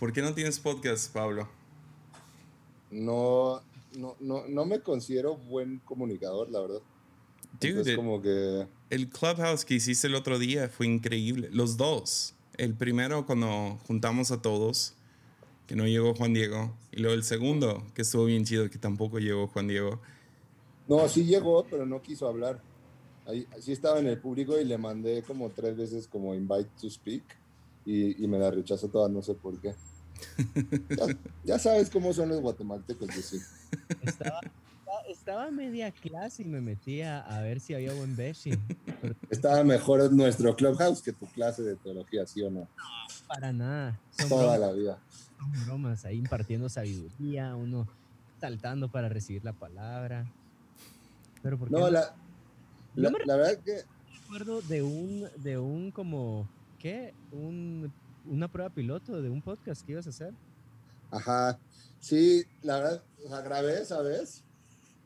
¿Por qué no tienes podcast, Pablo? No, no, no, no me considero buen comunicador, la verdad. Dude, como que... el clubhouse que hiciste el otro día fue increíble. Los dos. El primero cuando juntamos a todos, que no llegó Juan Diego. Y luego el segundo, que estuvo bien chido, que tampoco llegó Juan Diego. No, sí llegó, pero no quiso hablar. Ahí, sí estaba en el público y le mandé como tres veces como invite to speak y, y me la rechazó toda, no sé por qué. Ya, sabes cómo son los guatemaltecos, yo sí. Estaba, estaba media clase y me metía a ver si había buen beshi. Estaba mejor nuestro clubhouse que tu clase de teología, ¿sí o no? No, para nada. Toda la vida. Son bromas, ahí impartiendo sabiduría, uno saltando para recibir la palabra. Pero ¿por qué no, la, la, la, verdad que... Recuerdo de un, de un como, ¿qué? Un, una prueba piloto de un podcast que ibas a hacer. Ajá, sí, la verdad, grabé esa vez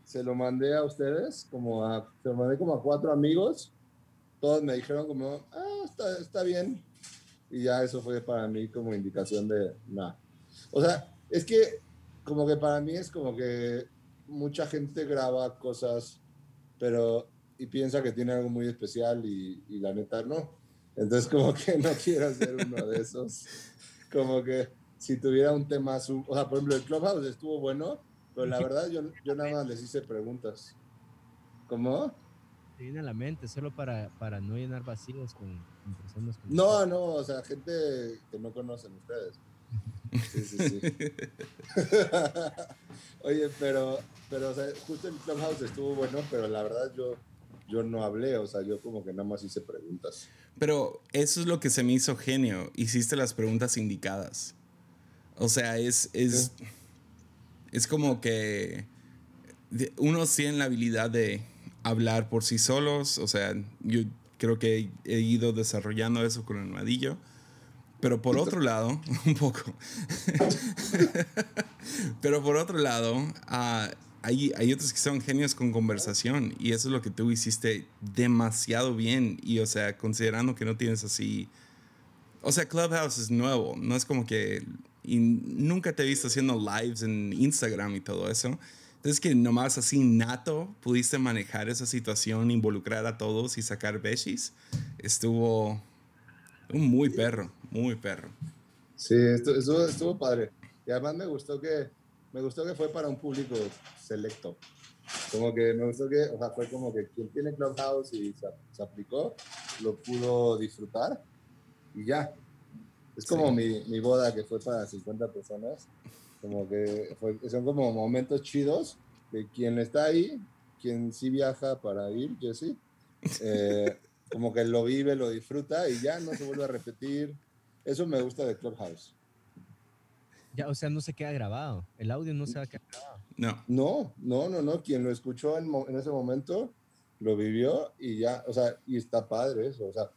se lo mandé a ustedes, como a, se lo mandé como a cuatro amigos. Todos me dijeron como, ah, está, está bien. Y ya eso fue para mí como indicación de, nada. O sea, es que como que para mí es como que mucha gente graba cosas, pero y piensa que tiene algo muy especial y, y la neta no. Entonces como que no quiero ser uno de esos. Como que si tuviera un tema, o sea, por ejemplo, el Clubhouse estuvo bueno, pero la verdad, yo, yo nada más les hice preguntas. ¿Cómo? Te viene a la mente, solo para, para no llenar vacíos con, personas. no, no, o sea, gente que no conocen ustedes. Sí, sí, sí. Oye, pero, pero o sea, justo el Clubhouse estuvo bueno, pero la verdad yo, yo no hablé, o sea, yo como que nada más hice preguntas. Pero eso es lo que se me hizo genio. Hiciste las preguntas indicadas. O sea, es, es, es como que unos tienen la habilidad de hablar por sí solos, o sea, yo creo que he ido desarrollando eso con el madillo. Pero por otro lado, un poco. pero por otro lado, uh, hay, hay, otros que son genios con conversación y eso es lo que tú hiciste demasiado bien. Y o sea, considerando que no tienes así... O sea, Clubhouse es nuevo, no es como que y nunca te he visto haciendo lives en Instagram y todo eso. Entonces que nomás así nato pudiste manejar esa situación, involucrar a todos y sacar beshis, estuvo muy perro, muy perro. Sí, estuvo, estuvo, padre. Y además me gustó que me gustó que fue para un público selecto. Como que me gustó que, o sea, fue como que quien tiene Clubhouse y se, se aplicó, lo pudo disfrutar y ya. Es como mi, mi, boda que fue para 50 personas. Como que son como momentos chidos de quien está ahí, quien sí viaja para ir, yo sí. Eh, como que lo vive, lo disfruta y ya no se vuelve a repetir. Eso me gusta de Clubhouse. Ya, o sea, no se queda grabado. El audio no se va a quedar grabado. No. No, no, no, no. Quien lo escuchó en, en ese momento lo vivió y ya, o sea, y está padre eso. O sea,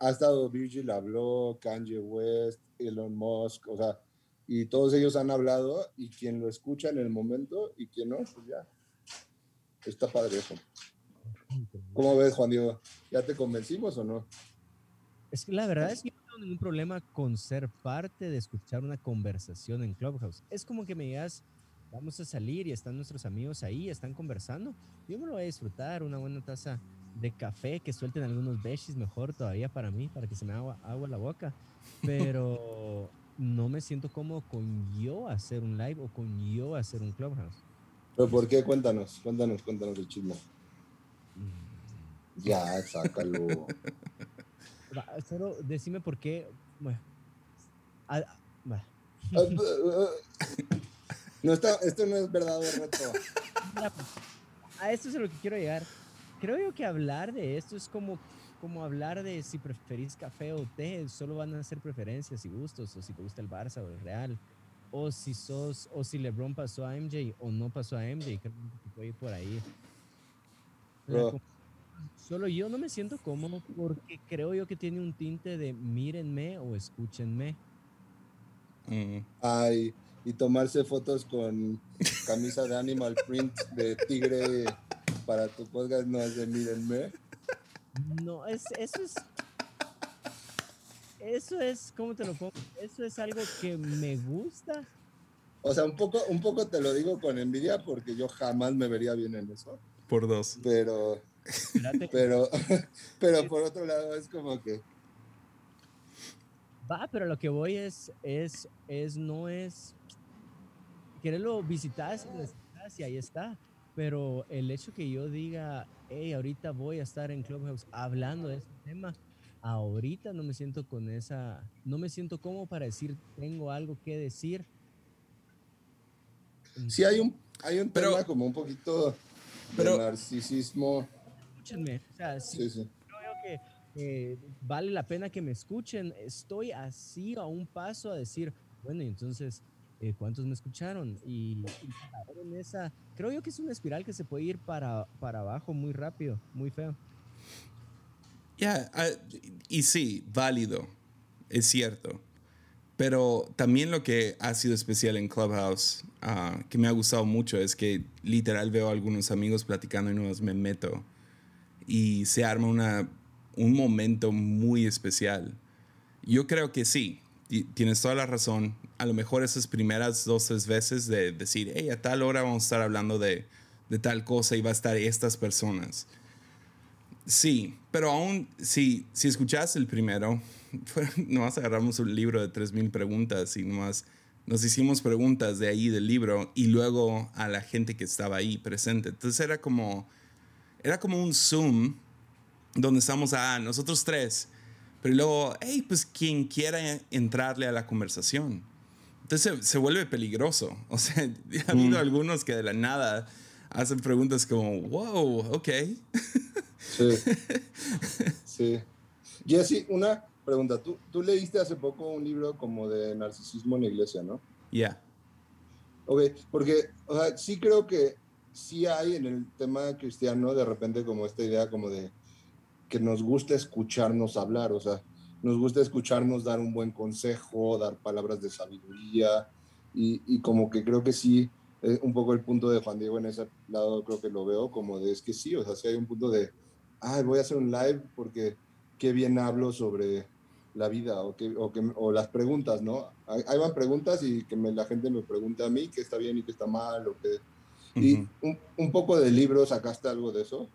ha, estado Virgil, habló Kanye West, Elon Musk, o sea, y todos ellos han hablado y quien lo escucha en el momento y quien no, pues ya. Está padre eso. ¿Cómo ves, Juan Diego? ¿Ya te convencimos o no? Es que la verdad es que tengo ningún problema con ser parte de escuchar una conversación en Clubhouse. Es como que me digas, vamos a salir y están nuestros amigos ahí, están conversando. Yo me lo voy a disfrutar, una buena taza de café, que suelten algunos beshis mejor todavía para mí, para que se me haga agua en la boca. Pero no me siento cómodo con yo hacer un live o con yo hacer un clubhouse. ¿Pero por qué? Cuéntanos, cuéntanos, cuéntanos el chisme. Mm. Ya, sácalo. Solo decime por qué. Bueno, ah, ah, no está, esto no es verdadero reto. a esto es a lo que quiero llegar creo yo que hablar de esto es como, como hablar de si preferís café o té, solo van a ser preferencias y gustos, o si te gusta el Barça o el Real, o si sos, o si LeBron pasó a MJ o no pasó a MJ, creo que puede ir por ahí. Solo yo no me siento cómodo porque creo yo que tiene un tinte de mírenme o escúchenme. Mm. Ay, y tomarse fotos con camisa de animal print de tigre para tu podcast no es de mírenme. No, es, eso es. eso es, ¿cómo te lo pongo? Eso es algo que me gusta. O sea, un poco, un poco te lo digo con envidia porque yo jamás me vería bien en eso. Por dos. Pero, pero, pero por otro lado es como que... Va, pero lo que voy es, es, es, no es quererlo visitar, y ahí está. Pero el hecho que yo diga, hey, ahorita voy a estar en Clubhouse hablando de ese tema, ahorita no me siento con esa, no me siento como para decir, tengo algo que decir. Sí, hay un, hay un tema como un poquito de narcisismo. Escúchenme, o sea, sí, sí. creo que eh, vale la pena que me escuchen. Estoy así a un paso a decir, bueno, y entonces eh, cuántos me escucharon. Y, en esa, creo yo que es una espiral que se puede ir para, para abajo muy rápido, muy feo. Ya, ah, y sí, válido, es cierto. Pero también lo que ha sido especial en Clubhouse, ah, que me ha gustado mucho, es que literal veo a algunos amigos platicando y no me meto. Y se arma una, un momento muy especial. Yo creo que sí, tienes toda la razón. A lo mejor esas primeras dos, tres veces de decir, hey, a tal hora vamos a estar hablando de, de tal cosa y va a estar estas personas. Sí, pero aún si, si escuchas el primero, nomás agarramos un libro de 3.000 preguntas y nomás nos hicimos preguntas de ahí del libro y luego a la gente que estaba ahí presente. Entonces era como, era como un Zoom donde estamos a ah, nosotros tres pero luego, hey, pues quien quiera entrarle a la conversación. Entonces se, vuelve peligroso. O sea, ha habido mm. algunos que de la nada hacen preguntas como, wow, ok. Sí. sí. Jesse, una pregunta. ¿Tú, tú leíste hace poco un libro como de narcisismo en la iglesia, ¿no? Ya. Yeah. Ok, porque, o sea, sí creo que sí hay en el tema cristiano de repente como esta idea como de que nos gusta escucharnos hablar, o sea, nos gusta escucharnos dar un buen consejo, dar palabras de sabiduría, y, como que creo que sí, eh, un poco el punto de Juan Diego en ese lado creo que lo veo como de es que sí, o sea, si hay un punto de, ay, voy a hacer un live porque qué bien hablo sobre la vida o, que, o, que, o las preguntas, ¿no? Ahí van preguntas y que me, la gente me pregunta a mí qué está bien y qué está mal, o que... Y un, un poco de libro, ¿sacaste algo de eso?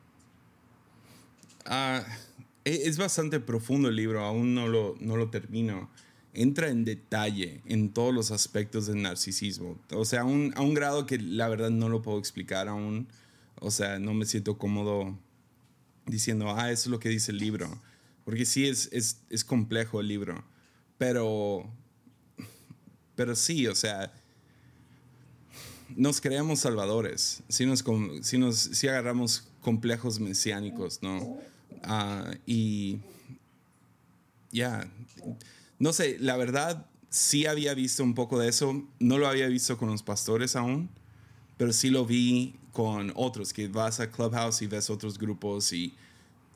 E-, es bastante profundo el libro, aún no lo, no lo termino. Entra en detalle en todos los aspectos del narcisismo. O sea, a un, a un grado que la verdad no lo puedo explicar aún. O sea, no me siento cómodo diciendo, ah, eso es lo que dice el libro. Porque sí es, es, es complejo el libro. Pero, pero sí, o sea, nos creamos salvadores. Si nos, si nos si agarramos complejos mesiánicos, ¿no? Ah, y ya, no sé, la verdad sí había visto un poco de eso, no lo había visto con los pastores aún, pero sí lo vi con otros, que vas a Clubhouse y ves otros grupos y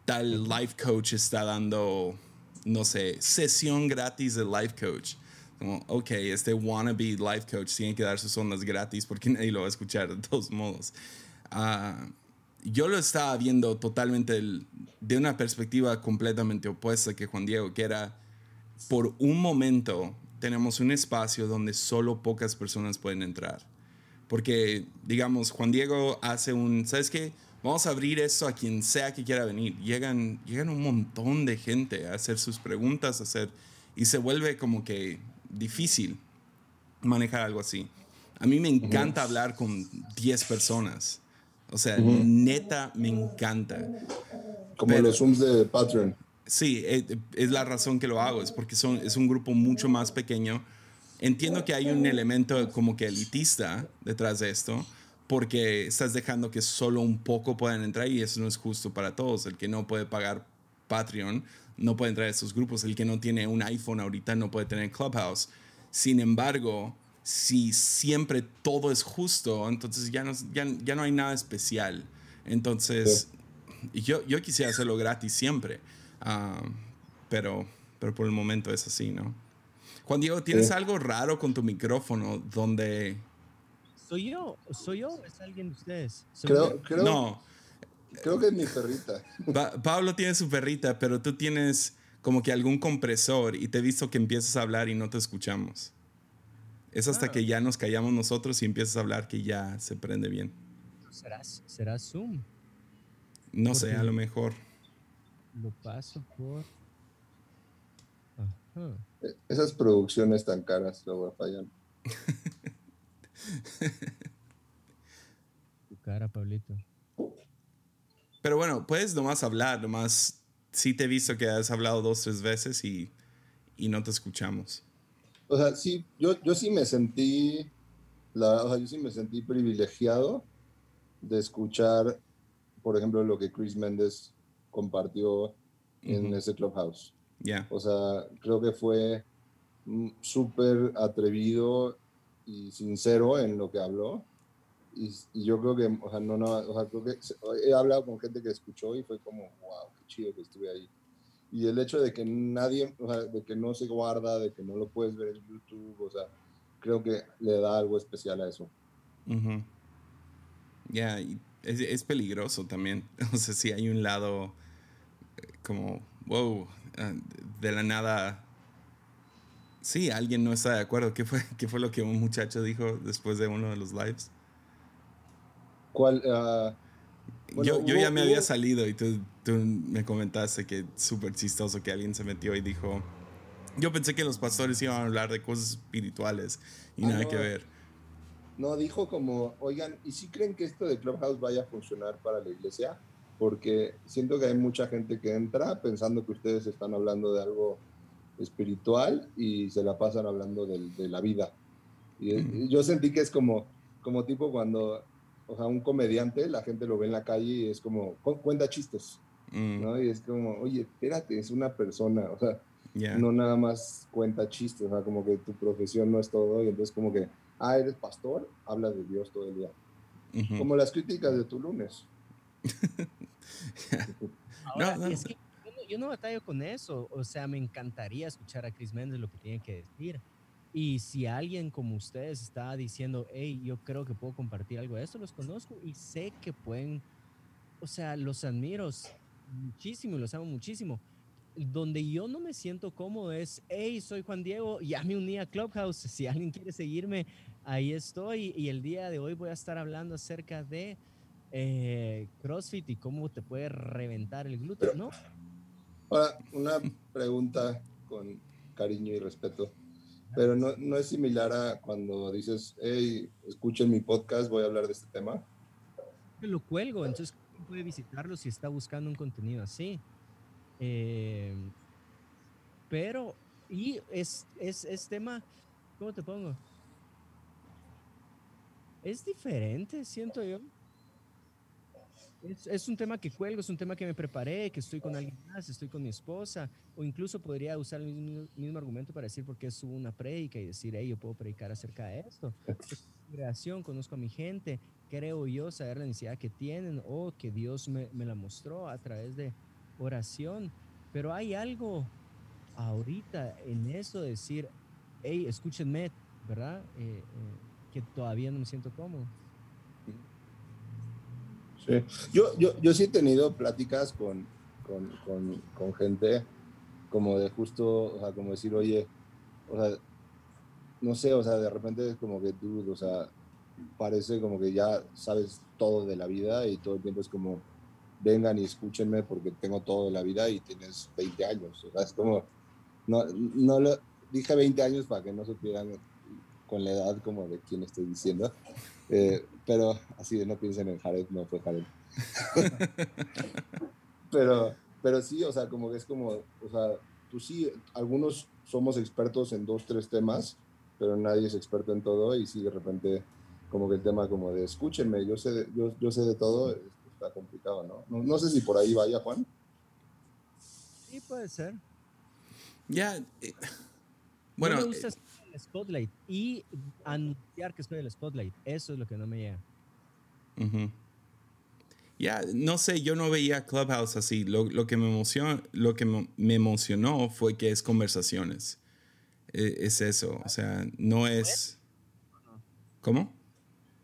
tal life coach está dando, no sé, sesión gratis de life coach. Como, ok, este wannabe life coach tiene que dar sus ondas gratis porque nadie lo va a escuchar de todos modos. Uh, yo lo estaba viendo totalmente de una perspectiva completamente opuesta que Juan Diego, que era por un momento tenemos un espacio donde solo pocas personas pueden entrar. Porque, digamos, Juan Diego hace un, ¿sabes qué? Vamos a abrir esto a quien sea que quiera venir. Llegan, llegan un montón de gente a hacer sus preguntas, a hacer, y se vuelve como que difícil manejar algo así. A mí me encanta hablar con 10 personas o sea, neta me encanta. Como los Zooms de Patreon. Sí, es, eh, es, la razón que lo hago, es porque son, es un grupo mucho más pequeño. Entiendo que hay un elemento como que elitista detrás de esto, porque estás dejando que solo un poco puedan entrar y eso no es justo para todos. El que no puede pagar Patreon no puede entrar a estos grupos. El que no tiene un iPhone ahorita no puede tener Clubhouse. Sin embargo, si siempre todo es justo, entonces ya no, ya, ya no hay nada especial. Entonces, yo, yo quisiera hacerlo gratis siempre, ah, pero, pero por el momento es así, ¿no? Juan Diego, ¿tienes algo raro con tu micrófono donde... ¿Soy yo? ¿Soy yo o es alguien de ustedes? Creo, creo, no. Creo que es mi perrita. Pablo tiene su perrita, pero tú tienes como que algún compresor y te he visto que empiezas a hablar y no te escuchamos. Es hasta Ah. que ya nos callamos nosotros y empiezas a hablar que ya se prende bien. ¿Será, será Zoom? No sé, a lo mejor. Lo paso por... Ajá. Eh, Esas producciones tan caras luego fallan. Tu cara, Pablito. Pero bueno, puedes nomás hablar, nomás sí te he visto que has hablado dos, tres veces y, y no te escuchamos. O sea, sí, yo, yo sí me sentí, la, o sea, yo sí me sentí privilegiado de escuchar, por ejemplo, lo que Chris Méndez compartió en ese Clubhouse. Ya. O sea, creo que fue mm, súper atrevido y sincero en lo que habló. Y, yo creo que, o sea, no, no, o sea, creo que he hablado con gente que escuchó y fue como, wow, qué chido que estuve ahí. Y el hecho de que nadie, o sea, de que no se guarda, de que no lo puedes ver en YouTube, o sea, creo que le da algo especial a eso. Ya, y es, es peligroso también. O sea, si hay un lado eh, como, wow, ah, de la nada. Sí, alguien no está de acuerdo. ¿Qué fue, ¿Qué fue lo que un muchacho dijo después de uno de los lives? ¿Cuál? ah, Bueno, yo, yo hubo- ya me había salido y tú, tú me comentaste que súper chistoso que alguien se metió y dijo, yo pensé que los pastores iban a hablar de cosas espirituales y Ah, nada no. que ver. No, dijo como, oigan, ¿y si creen que esto de Clubhouse vaya a funcionar para la iglesia? Porque siento que hay mucha gente que entra pensando que ustedes están hablando de algo espiritual y se la pasan hablando del- de, la vida. Y, Mm. y yo sentí que es como, como tipo cuando, o sea, un comediante, la gente lo ve en la calle y es como, "Cu- cuenta chistes, Mm, ¿no? Y es como, oye, espérate, es una persona, o sea, no nada más cuenta chistes, o sea, como que tu profesión no es todo, y entonces como que, ah, eres pastor, habla de Dios todo el día. Como las críticas de tu lunes. Ahora, no. es que yo no, yo no batallo con eso. O sea, me encantaría escuchar a Chris Méndez lo que tiene que decir. Y si alguien como ustedes está diciendo, hey, yo creo que puedo compartir algo de esto, los conozco y sé que pueden, o sea, los admiro muchísimo y los amo muchísimo. Donde yo no me siento cómodo es, hey, soy Juan Diego, ya me uní a Clubhouse, si alguien quiere seguirme, ahí estoy. Y el día de hoy voy a estar hablando acerca de eh, CrossFit y cómo te puede reventar el glúteo, ¿no? Ahora, una pregunta con cariño y respeto, pero no, no es similar a cuando dices, hey, escuchen mi podcast, voy a hablar de este tema. Lo cuelgo, entonces ¿quién puede visitarlo si está buscando un contenido así. Eh, pero, y es, es, es tema, ¿cómo te pongo? Es diferente, siento yo. Es, es un tema que cuelgo, es un tema que me preparé, que estoy con alguien más, estoy con mi esposa, o incluso podría usar el mismo, mismo argumento para decir por qué subo una prédica y decir, hey, yo puedo predicar acerca de esto. Es congregación, conozco a mi gente, creo yo saber la necesidad que tienen o que Dios me, me la mostró a través de oración. Pero hay algo ahorita en eso de decir, hey, escúchenme, ¿verdad? Eh, eh, que todavía no me siento cómodo. Yo, yo, yo sí he tenido pláticas con, con, con, con gente como de justo, o sea, como decir, oye, o sea, no sé, o sea, de repente es como que tú, o sea, parece como que ya sabes todo de la vida y todo el tiempo es como, vengan y escúchenme porque tengo todo de la vida y tienes 20 años. O sea, es como, no, no lo, dije 20 años para que no supieran con la edad como de quién estoy diciendo. Eh, pero así de no piensen en Jared, no fue Jared. pero, pero sí, o sea, como que es como, o sea, tú sí, algunos somos expertos en dos, tres temas, pero nadie es experto en todo y sí, de repente, como que el tema como de escúchenme, yo sé de, yo, yo sé de todo, está complicado, ¿no? ¿no? No sé si por ahí vaya, Juan. Sí, puede ser. Ya. eh, Bueno, no me eh, gusta en el spotlight y anunciar que estoy en el spotlight. Eso es lo que no me llega. Ya, no sé, yo no veía Clubhouse así. Lo, lo que, me emocionó, lo que me emocionó fue que es conversaciones. Eh, es eso, o sea, no es... ¿Cómo?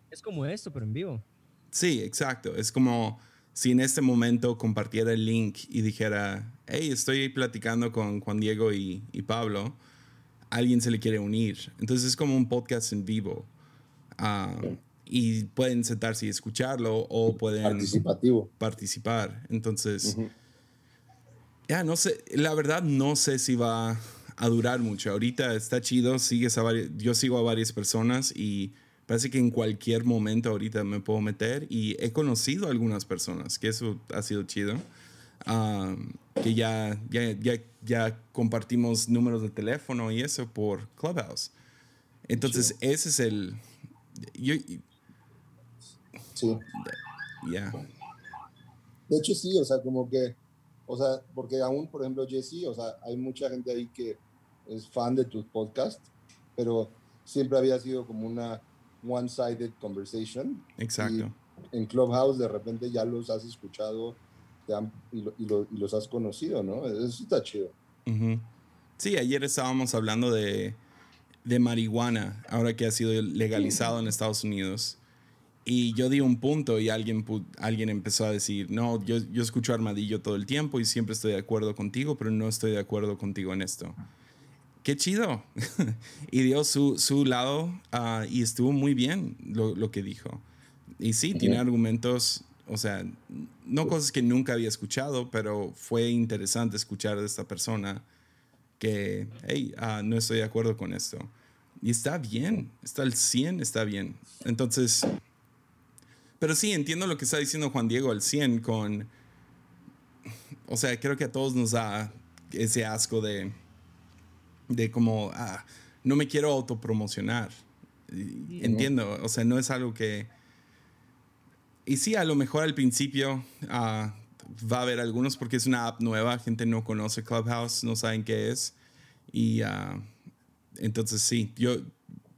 Es como esto, pero en vivo. Sí, exacto. Es como si en este momento compartiera el link y dijera, hey, estoy platicando con Juan Diego y, y Pablo, alguien se le quiere unir. Entonces es como un podcast en vivo. Ah, y pueden sentarse y escucharlo o pueden Participativo. participar. Entonces, ya no sé, la verdad no sé si va a durar mucho. Ahorita está chido, sigues a yo sigo a varias personas y parece que en cualquier momento ahorita me puedo meter y he conocido a algunas personas, que eso ha sido chido. Ah, que ya, ya, ya, ya compartimos números de teléfono y eso por Clubhouse. Entonces, ese es el... Yo, Sí. ya. De hecho, sí, o sea, como que, o sea, porque aún, por ejemplo, Jesse, o sea, hay mucha gente ahí que es fan de tus podcasts, pero siempre había sido como una one-sided conversation. Exacto. Y en Clubhouse de repente ya los has escuchado te han- y, lo- y lo- y los has conocido, ¿no? Eso está chido. Sí, ayer estábamos hablando de, de marihuana, ahora que ha sido legalizado en Estados Unidos. Y yo di un punto y alguien, alguien empezó a decir, no, yo, yo escucho Armadillo todo el tiempo y siempre estoy de acuerdo contigo, pero no estoy de acuerdo contigo en esto. Qué chido. y dio su, su lado ah, y estuvo muy bien lo, lo que dijo. Y sí, tiene argumentos, o sea, no cosas que nunca había escuchado, pero fue interesante escuchar de esta persona que, hey, ah, no estoy de acuerdo con esto. Y está bien, está al 100, está bien. Entonces, pero sí, entiendo lo que está diciendo Juan Diego al 100 con, o sea, creo que a todos nos da ese asco de, de como, ah, no me quiero autopromocionar. Entiendo, o sea, no es algo que... Y sí, a lo mejor al principio ah, va a haber algunos porque es una app nueva, gente no conoce Clubhouse, no saben qué es. Y ah, entonces sí, yo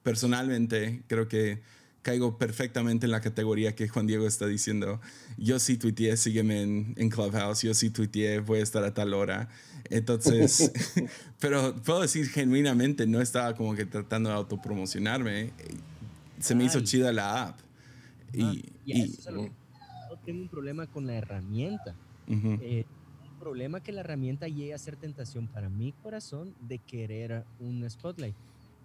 personalmente creo que caigo perfectamente en la categoría que Juan Diego está diciendo. Yo sí tuiteé, sígueme en, en Clubhouse, yo sí tuiteé, voy a estar a tal hora. Entonces, pero puedo decir genuinamente, no estaba como que tratando de autopromocionarme. Se me hizo Ay. chida la app. Y, Ah, y eso es a lo que- no tengo un problema con la herramienta. Eh, un problema que la herramienta llegue a ser tentación para mi corazón de querer un spotlight.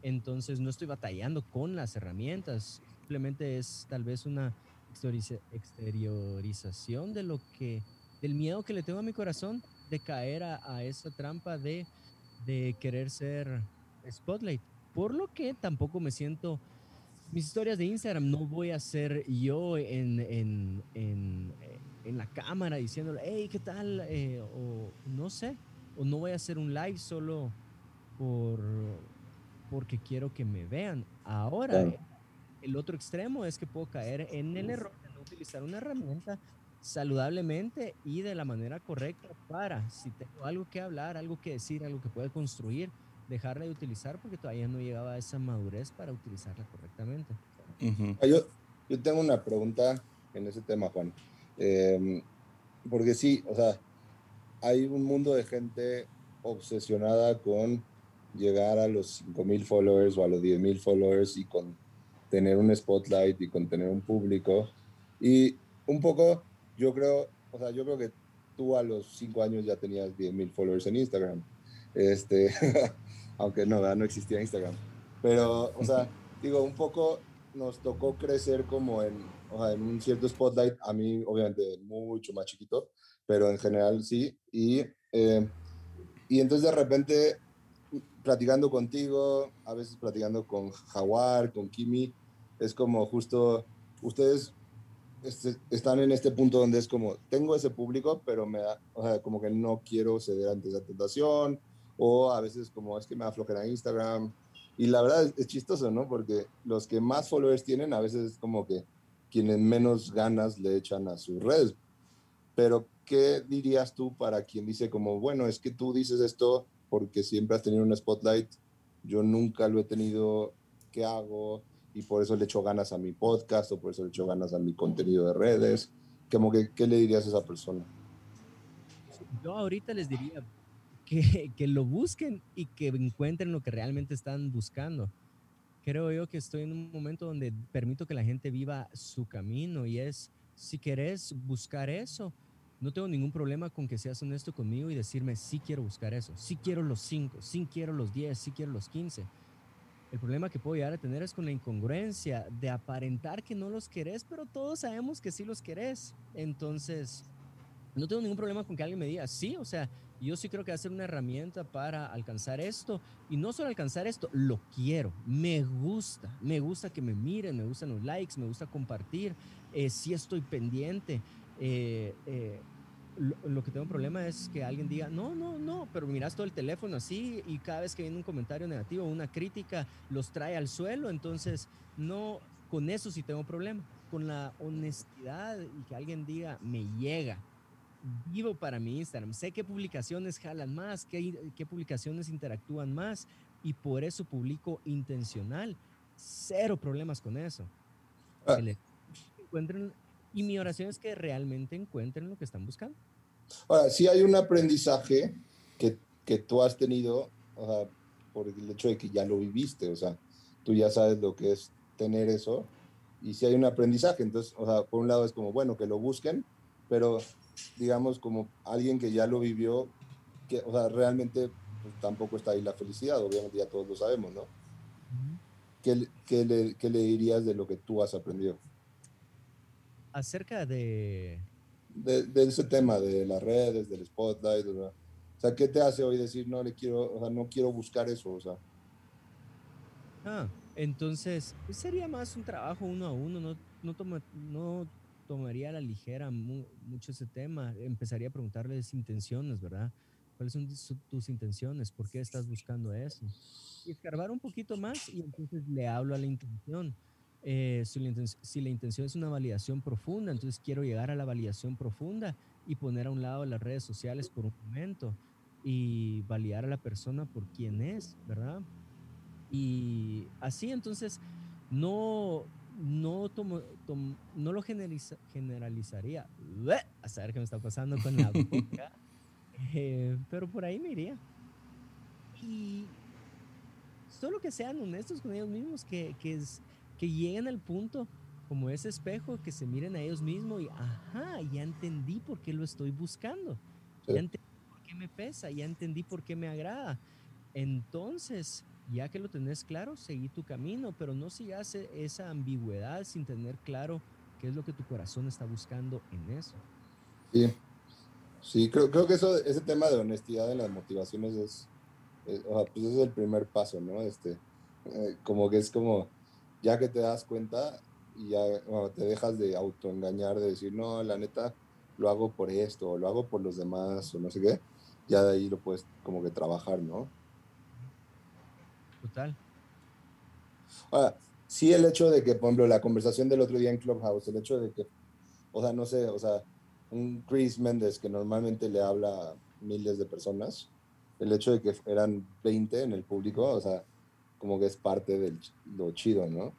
Entonces no estoy batallando con las herramientas. Simplemente es tal vez una exterioriza- exteriorización de lo que, del miedo que le tengo a mi corazón de caer a, a esa trampa de, de querer ser spotlight. Por lo que tampoco me siento mis historias de Instagram no voy a ser yo en, en, en, en la cámara diciéndole, hey, ¿qué tal? Eh, o no sé, o no voy a hacer un live solo por, porque quiero que me vean. Ahora, eh, el otro extremo es que puedo caer en el error de no utilizar una herramienta saludablemente y de la manera correcta para, si tengo algo que hablar, algo que decir, algo que pueda construir, dejarla de utilizar porque todavía no llegaba a esa madurez para utilizarla correctamente. ujú. Ah, Yo, yo tengo una pregunta en ese tema, Juan. Eh, porque sí, o sea, hay un mundo de gente obsesionada con llegar a los 5.000 followers o a los 10.000 followers y con tener un spotlight y con tener un público. Y un poco, yo creo, o sea, yo creo que tú a los 5 años ya tenías 10.000 followers en Instagram. Este, aunque no, ¿verdad? no existía Instagram. Pero, o sea, digo, un poco nos tocó crecer como en, o sea, en un cierto spotlight, a mí obviamente mucho más chiquito, pero en general sí. Y, eh, y entonces de repente, platicando contigo, a veces platicando con Jaguar, con Kimi, es como justo, ustedes este, están en este punto donde es como, tengo ese público, pero me da, o sea, como que no quiero ceder ante esa tentación, o a veces como es que me da flojera Instagram, y la verdad es, es chistoso, ¿no? Porque los que más followers tienen a veces es como que quienes menos ganas le echan a sus redes. Pero, ¿qué dirías tú para quien dice como, bueno, es que tú dices esto porque siempre has tenido un spotlight, yo nunca lo he tenido, ¿qué hago? Y por eso le echo ganas a mi podcast o por eso le echo ganas a mi contenido de redes. Como que, ¿qué le dirías a esa persona? Yo ahorita les diría que, lo busquen y que encuentren lo que realmente están buscando. Creo yo que estoy en un momento donde permito que la gente viva su camino y es, si querés buscar eso, no tengo ningún problema con que seas honesto conmigo y decirme, sí quiero buscar eso, sí quiero los 5, sí quiero los 10, sí quiero los 15. El problema que puedo llegar a tener es con la incongruencia de aparentar que no los querés, pero todos sabemos que sí los querés. Entonces, no tengo ningún problema con que alguien me diga, sí, o sea, yo sí creo que va a ser una herramienta para alcanzar esto. Y no solo alcanzar esto, lo quiero, me gusta, me gusta que me miren, me gustan los likes, me gusta compartir, eh, sí estoy pendiente. Eh, eh, lo, que tengo un problema es que alguien diga, no, no, no, pero miras todo el teléfono así y cada vez que viene un comentario negativo, una crítica, los trae al suelo. Entonces, no, con eso sí tengo problema. Con la honestidad y que alguien diga, me llega, vivo para mi Instagram, sé qué publicaciones jalan más, qué, qué publicaciones interactúan más y por eso publico intencional. Cero problemas con eso. Ah. Encuentren y mi oración es que realmente encuentren lo que están buscando. Ahora, sí hay un aprendizaje que, que tú has tenido, o sea, por el hecho de que ya lo viviste, o sea, tú ya sabes lo que es tener eso, y si hay un aprendizaje, entonces, o sea, por un lado es como, bueno, que lo busquen, pero digamos como alguien que ya lo vivió, que, o sea, realmente pues, tampoco está ahí la felicidad, obviamente ya todos lo sabemos, ¿no? ¿Qué, qué, le, ¿Qué le dirías de lo que tú has aprendido? acerca de... de... ese tema, de las redes, del spotlight, o sea, ¿qué te hace hoy decir, no le quiero, o sea, no quiero buscar eso, o sea? Ah, entonces, pues, sería más un trabajo uno a uno, no, no, toma, no tomaría a la ligera mucho ese tema, empezaría a preguntarles intenciones, ¿verdad? ¿Cuáles son tus intenciones? ¿Por qué estás buscando eso? Y escarbar un poquito más y entonces le hablo a la intención. Eh, si, la intención, es una validación profunda, entonces quiero llegar a la validación profunda y poner a un lado las redes sociales por un momento y validar a la persona por quien es, ¿verdad? Y así entonces no, no, tomo, no lo generalizaría. A saber qué me está pasando con la boca. Eh, pero por ahí me iría. Y solo que sean honestos con ellos mismos, que, que es, que lleguen al punto como ese espejo, que se miren a ellos mismos y, ajá, ya entendí por qué lo estoy buscando, ya entendí por qué me pesa, ya entendí por qué me agrada. Entonces, ya que lo tenés claro, seguí tu camino, pero no sigas e, esa ambigüedad sin tener claro qué es lo que tu corazón está buscando en eso. Sí, sí, creo, creo que eso, ese tema de honestidad en las motivaciones es, o sea, pues es el primer paso, ¿no? Este, eh, como que es como ya que te das cuenta y ya te dejas de autoengañar, de decir, no, la neta, lo hago por esto, o lo hago por los demás, o no sé qué, ya de ahí lo puedes como que trabajar, ¿no? Total. Ahora, sí el hecho de que, por ejemplo, la conversación del otro día en Clubhouse, el hecho de que, o sea, no sé, o sea, un Chris Méndez que normalmente le habla a miles de personas, el hecho de que eran 20 en el público, o sea, como que es parte de lo chido, ¿no?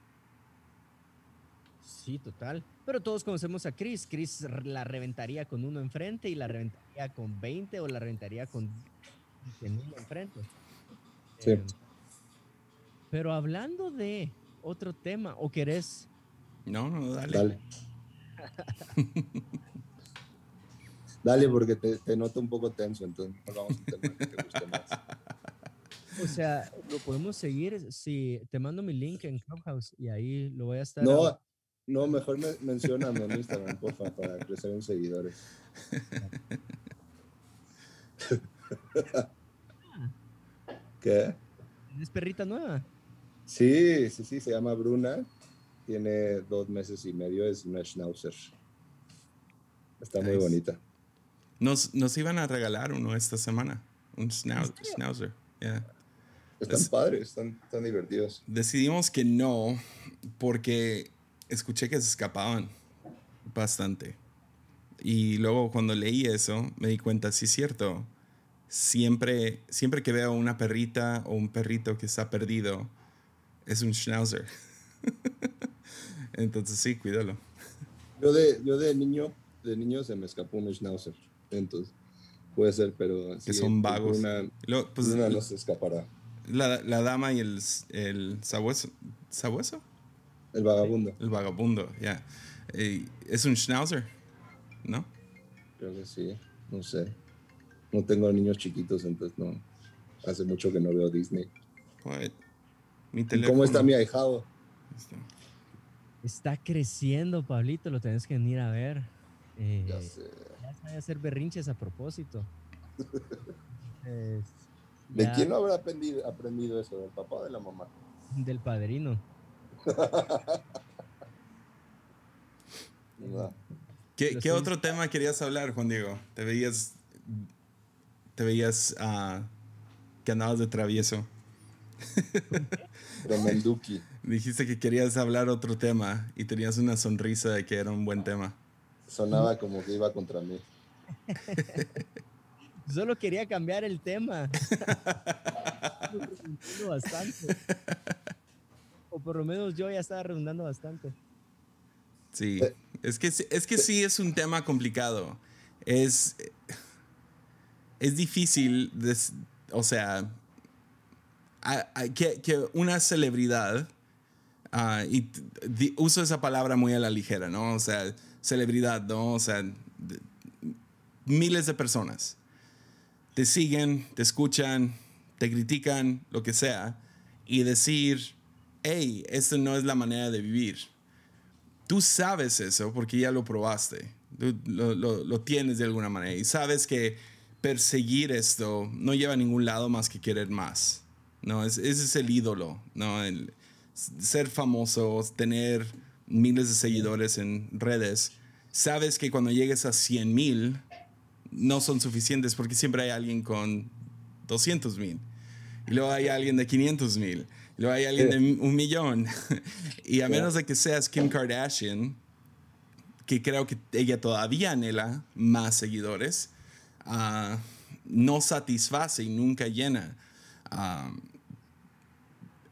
Sí, total. Pero todos conocemos a Chris. Chris la reventaría con uno enfrente y la reventaría con 20 o la reventaría con uno enfrente. Sí. Eh, pero hablando de otro tema, ¿o querés? No, no, dale. Dale. dale, porque te, te, noto un poco tenso, entonces vamos a tema que te guste más. O sea, lo podemos seguir si te mando mi link en Clubhouse y ahí lo voy a estar. No, no, mejor me, mencióname en Instagram, porfa, para crecer en seguidores. ¿Qué? ¿Es perrita nueva? Sí, sí, sí, se llama Bruna. Tiene dos meses y medio, es una Schnauzer. Está muy bonita. Nos, nos iban a regalar uno esta semana, un Schnauzer. Yeah. Están padres, están, están divertidos. Decidimos que no, porque escuché que se escapaban bastante. Y luego cuando leí eso, me di cuenta, sí es cierto, siempre, siempre que veo una perrita o un perrito que está perdido, es un schnauzer. Entonces sí, cuídalo. Yo de, yo de niño, de niño se me escapó un schnauzer. Entonces, puede ser, pero... Que son vagos. Una, pues, una no se escapará. La, la dama y el, el sabueso. ¿Sabueso? El vagabundo. El vagabundo, ya. es un schnauzer, ¿no? Creo que sí, no sé. No tengo niños chiquitos, entonces no. Hace mucho que no veo Disney. What? Mi ¿Y teléfono. ¿Cómo está mi ahijado? Está- Está creciendo, Pablito, lo tenés que venir a ver. Eh, Ya sé. ya sabe hacer berrinches a propósito. ¿De ya- quién no habrá aprendido, aprendido eso? ¿Del papá o de la mamá? Del padrino. No. ¿Qué, otro tema querías hablar, Juan Diego? Te veías. Te veías ah, que andabas de travieso. Tremenduki. Dijiste que querías hablar otro tema y tenías una sonrisa de que era un buen tema. Sonaba como que iba contra mí. Solo quería cambiar el tema. Bastante. O por lo menos yo ya estaba redundando bastante. Sí, Eh, es que, sí- es que sí es un tema complicado. Es, es difícil, des- o sea, a- que, una celebridad, ah, y di- uso esa palabra muy a la ligera, ¿no? O sea, celebridad, ¿no? O sea, miles de personas te siguen, te escuchan, te critican, lo que sea, y decir, hey, esto no es la manera de vivir tú sabes eso porque ya lo probaste, Tú lo tienes de alguna manera y sabes que perseguir esto no lleva a ningún lado más que querer más. No, es- ese es el ídolo, ¿no? El ser famoso, tener miles de seguidores en redes. Sabes que cuando llegues a 100 mil no son suficientes porque siempre hay alguien con 200 mil. Y luego hay alguien de 500 mil. Luego hay alguien de un millón. y a menos de que seas Kim Kardashian, que creo que ella todavía anhela más seguidores, ah, no satisface y nunca llena. Ah,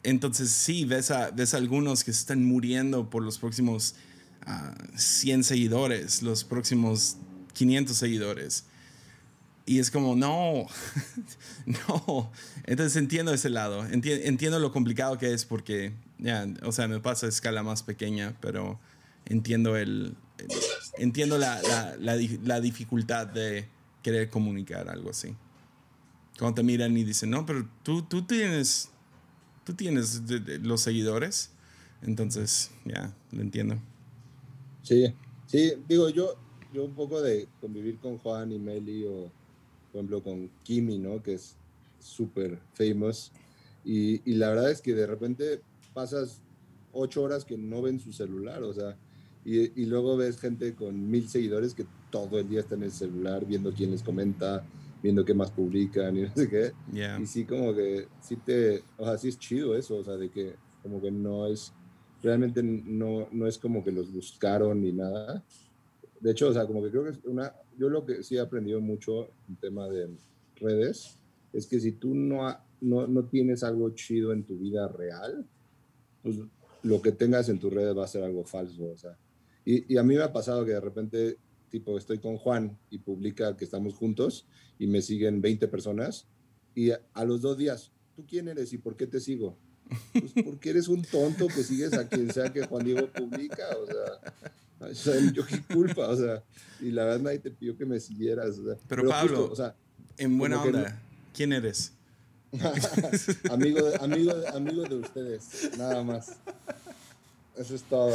entonces sí, ves a, ves a algunos que se están muriendo por los próximos ah, 100 seguidores, los próximos 500 seguidores. Y es como, no, no. Entonces entiendo ese lado, Enti- entiendo lo complicado que es porque, ya, o sea, me pasa a escala más pequeña, pero entiendo el, el- entiendo la, la, la la dificultad de querer comunicar algo así. Cuando te miran y dicen, no, pero tú, tú tienes, tú tienes los seguidores. Entonces, ya, lo entiendo. Sí, sí, digo yo, yo un poco de convivir con Juan y Meli o, por ejemplo, con Kimi, ¿no? Que es súper famous. Y, la verdad es que de repente pasas ocho horas que no ven su celular, o sea, y luego ves gente con mil seguidores que todo el día está en el celular viendo quién les comenta, viendo qué más publican y no sé qué. Ya. Y sí, como que, sí te, o sea, sí es chido eso, o sea, de que como que no es, realmente no, no es como que los buscaron ni nada. De hecho, o sea, como que creo que es una, yo lo que sí he aprendido mucho en tema de redes, es que si tú no, no, no tienes algo chido en tu vida real, pues lo que tengas en tus redes va a ser algo falso, o sea. Y, y a mí me ha pasado que de repente, tipo, estoy con Juan y publica que estamos juntos y me siguen 20 personas y a, a los dos días, ¿tú quién eres y por qué te sigo? Pues porque eres un tonto que sigues a quien sea que Juan Diego publica, o sea, o sea, yo qué culpa, o sea, y la verdad nadie te pidió que me siguieras, o sea, Pero, Pablo, o sea, En buena onda, ¿quién eres? amigo, amigo, amigo de ustedes, nada más. Eso es todo.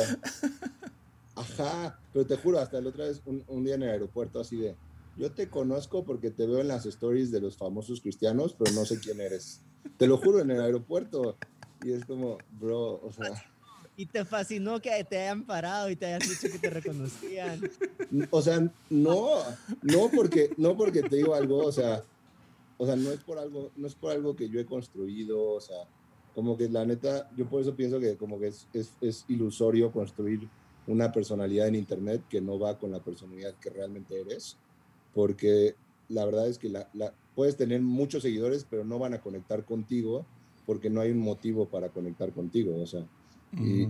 Ajá, pero te juro, hasta la otra vez, un, un día en el aeropuerto, así de, yo te conozco porque te veo en las stories de los famosos cristianos, pero no sé quién eres. Te lo juro, en el aeropuerto. Y es como, bro, o sea, Y te fascinó que te hayan parado y te hayan dicho que te reconocían. o sea, no, no porque, no porque te digo algo, o sea, o sea, no es por algo, no es por algo que yo he construido, o sea, como que la neta, yo por eso pienso que como que es, es, es ilusorio construir una personalidad en internet que no va con la personalidad que realmente eres, porque la verdad es que la, la- puedes tener muchos seguidores, pero no van a conectar contigo porque no hay un motivo para conectar contigo, o sea, y,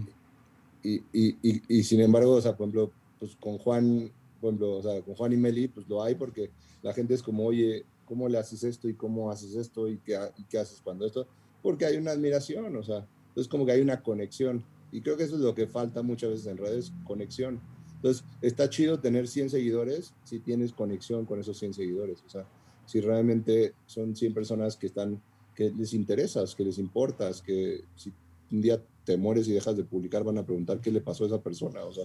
y, y, y, y sin embargo, o sea, por ejemplo, pues con Juan, por ejemplo, o sea, con Juan y Meli, pues lo hay porque la gente es como, oye, ¿cómo le haces esto y cómo haces esto y qué, y qué haces cuando esto? Porque hay una admiración, o sea, es como que hay una conexión. Y creo que eso es lo que falta muchas veces en redes, conexión. Entonces, está chido tener 100 seguidores si tienes conexión con esos 100 seguidores. O sea, si realmente son 100 personas que están, que les interesas, que les importas, que si un día te mueres y dejas de publicar, van a preguntar qué le pasó a esa persona. O sea,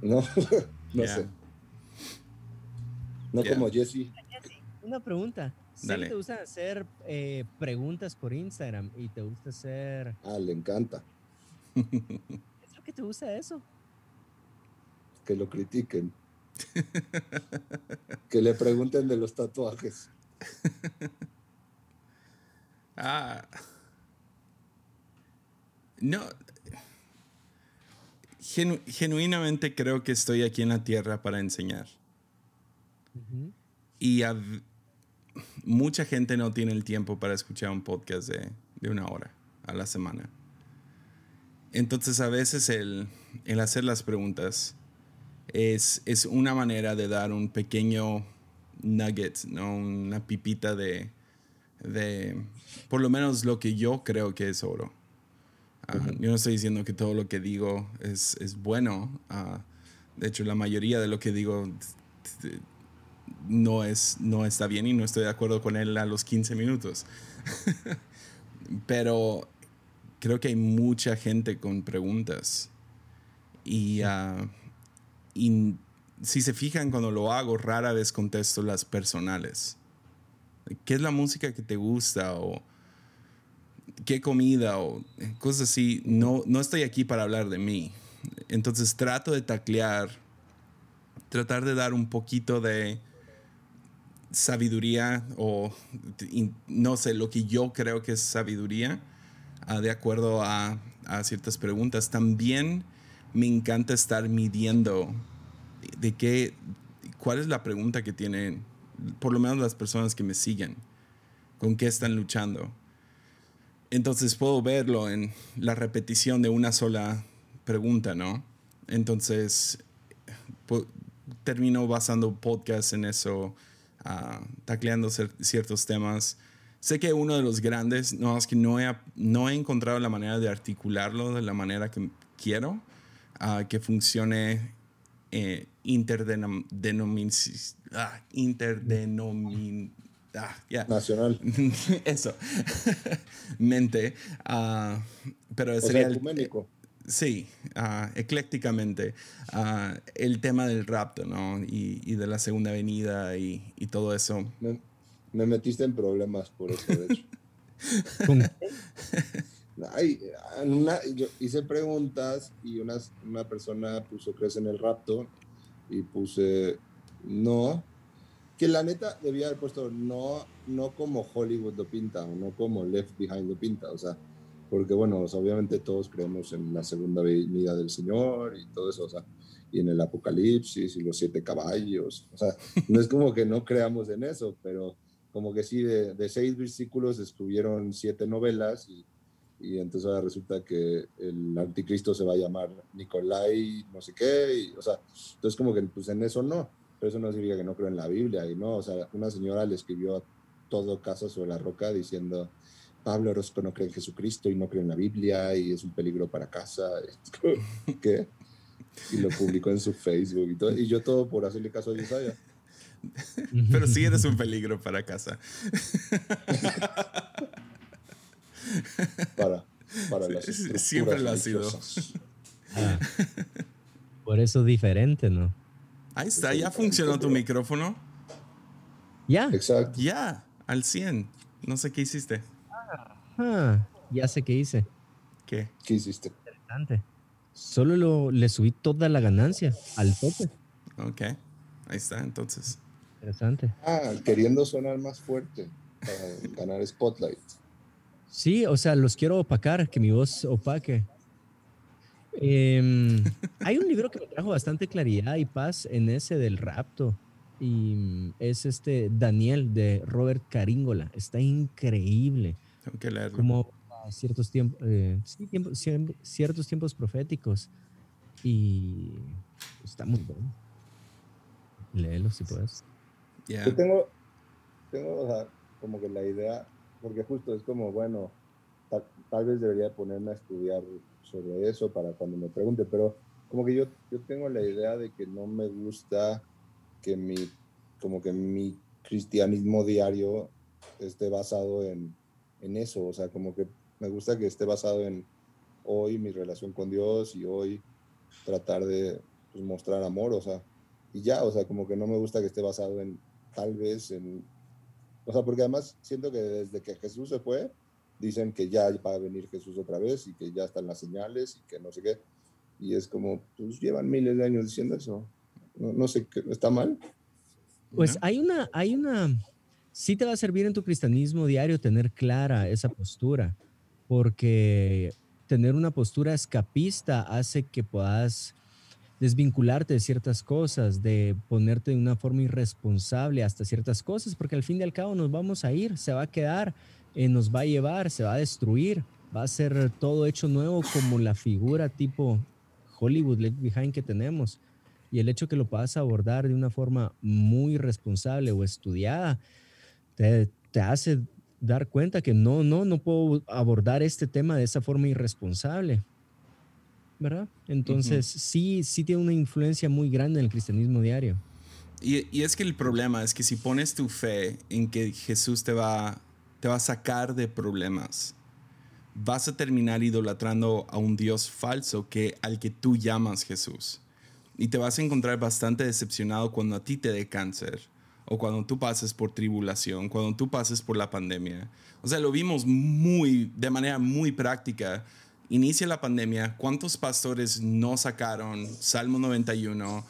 no, no Yeah. sé. No Yeah. como Jesse. Una pregunta. Si Dale. te gusta hacer eh, preguntas por Instagram y te gusta hacer... Ah, le encanta ¿Es lo que te gusta eso? que lo critiquen. que le pregunten de los tatuajes. Ah. No. Genu- genuinamente creo que estoy aquí en la tierra para enseñar. Y a mucha gente no tiene el tiempo para escuchar un podcast de, de una hora a la semana. Entonces a veces el, el hacer las preguntas es, es una manera de dar un pequeño nugget, ¿no? una pipita de, de por lo menos lo que yo creo que es oro. Ah, Yo no estoy diciendo que todo lo que digo es, es bueno. ah, de hecho, la mayoría de lo que digo no, es, no está bien y no estoy de acuerdo con él a los 15 minutos. Pero creo que hay mucha gente con preguntas. Y, ah, y si se fijan cuando lo hago, rara vez contesto las personales. ¿Qué es la música que te gusta? O qué comida o cosas así. No, no estoy aquí para hablar de mí. Entonces trato de taclear, tratar de dar un poquito de sabiduría o no sé, lo que yo creo que es sabiduría ah, de acuerdo a, ciertas preguntas. También me encanta estar midiendo de qué, cuál es la pregunta que tienen, por lo menos las personas que me siguen, con qué están luchando. Entonces puedo verlo en la repetición de una sola pregunta, ¿no? Entonces termino basando podcast en eso, ah, tacleando ciertos temas. Sé que uno de los grandes, no es que no he, no he encontrado la manera de articularlo de la manera que quiero, ah, que funcione eh, ah, interdenomin- ah. Nacional. Eso. Mente. ah, pero O sería sea, el- ecuménico. Sí, ah, eclécticamente. el tema del rapto, ¿no? Y, y de la segunda venida y, y todo eso. Me metiste en problemas por eso, de hecho. Ay, una, yo hice preguntas y una, una persona puso crees en el rapto y puse no. Que la neta debía haber puesto no, no como Hollywood lo pinta o no como Left Behind lo pinta. O sea, porque bueno, o sea, obviamente todos creemos en la segunda venida del Señor y todo eso, o sea, y en el Apocalipsis y los siete caballos. O sea, no es como que no creamos en eso, pero como que sí, de, de seis versículos escribieron siete novelas y y entonces ahora resulta que el anticristo se va a llamar Nicolai, no sé qué, y, o sea, entonces como que pues en eso no, pero eso no significa que no creo en la Biblia, y no, o sea, una señora le escribió todo caso sobre la roca diciendo, Pablo Orozco no cree en Jesucristo y no cree en la Biblia y es un peligro para casa, ¿qué? Y lo publicó en su Facebook y todo, y yo todo por hacerle caso a Isaiah. Pero sí eres un peligro para casa. Para, para las siempre lo ha sido. Ah. Por eso diferente, ¿no? Ahí está, ya funcionó tu micrófono. Ya. Exacto. Ya, al 100. No sé qué hiciste. Ah, ya sé qué hice. ¿Qué? ¿Qué hiciste? Interesante. Solo lo, le subí toda la ganancia al tope. Ok. Ahí está, entonces. Interesante. Ah, queriendo sonar más fuerte para ganar Spotlight. Sí, o sea, los quiero opacar, que mi voz opaque. Em, hay un libro que me trajo bastante claridad y paz en ese del rapto. Y es este Daniel de Robert Caringola. Está increíble. Tengo que leerlo. Como a ciertos siem- ciertos tiempos proféticos. Y está muy bueno. Léelo si puedes. Yo tengo, tengo como que la idea, porque justo es como, bueno, tal, tal vez debería ponerme a estudiar sobre eso para cuando me pregunte, pero como que yo, yo tengo la idea de que no me gusta que mi, como que mi cristianismo diario esté basado en, en eso, o sea, como que me gusta que esté basado en hoy mi relación con Dios y hoy tratar de pues, mostrar amor, o sea, y ya, o sea, como que no me gusta que esté basado en tal vez en, o sea, porque además siento que desde que Jesús se fue, dicen que ya va a venir Jesús otra vez y que ya están las señales y que no sé qué. Y es como, pues llevan miles de años diciendo eso. No, no sé, ¿está mal? Pues hay una, hay una, sí te va a servir en tu cristianismo diario tener clara esa postura, porque tener una postura escapista hace que puedas desvincularte de ciertas cosas, de ponerte de una forma irresponsable hasta ciertas cosas, porque al fin y al cabo nos vamos a ir, se va a quedar, eh, nos va a llevar, se va a destruir, va a ser todo hecho nuevo como la figura tipo Hollywood Left Behind que tenemos. Y el hecho que lo puedas abordar de una forma muy responsable o estudiada, te, te hace dar cuenta que no, no, no puedo abordar este tema de esa forma irresponsable. ¿Verdad? Entonces, sí, sí tiene una influencia muy grande en el cristianismo diario. Y, y, es que el problema es que si pones tu fe en que Jesús te va, te va a sacar de problemas, vas a terminar idolatrando a un Dios falso que, al que tú llamas Jesús. Y te vas a encontrar bastante decepcionado cuando a ti te dé cáncer o cuando tú pases por tribulación, cuando tú pases por la pandemia. O sea, lo vimos muy, de manera muy práctica. Inicia la pandemia, ¿cuántos pastores no sacaron Salmo 91?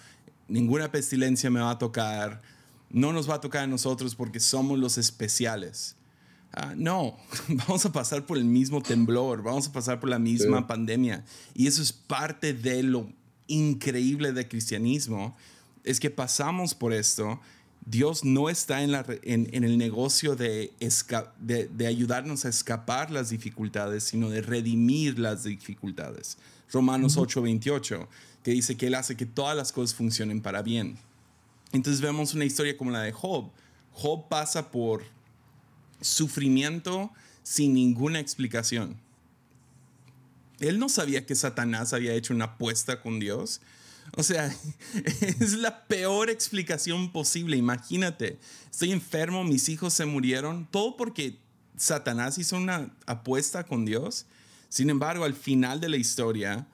Ninguna pestilencia me va a tocar, no nos va a tocar a nosotros porque somos los especiales. Uh, no, vamos a pasar por el mismo temblor, vamos a pasar por la misma sí. pandemia. Y eso es parte de lo increíble del cristianismo, es que pasamos por esto Dios no está en, la, en, en el negocio de, de, de, ayudarnos a escapar las dificultades, sino de redimir las dificultades. Romanos uh -huh. 8:28, que dice que Él hace que todas las cosas funcionen para bien. Entonces vemos una historia como la de Job. Job pasa por sufrimiento sin ninguna explicación. Él no sabía que Satanás había hecho una apuesta con Dios. O sea, es la peor explicación posible. Imagínate, estoy enfermo, mis hijos se murieron, todo porque Satanás hizo una apuesta con Dios. Sin embargo, al final de la historia,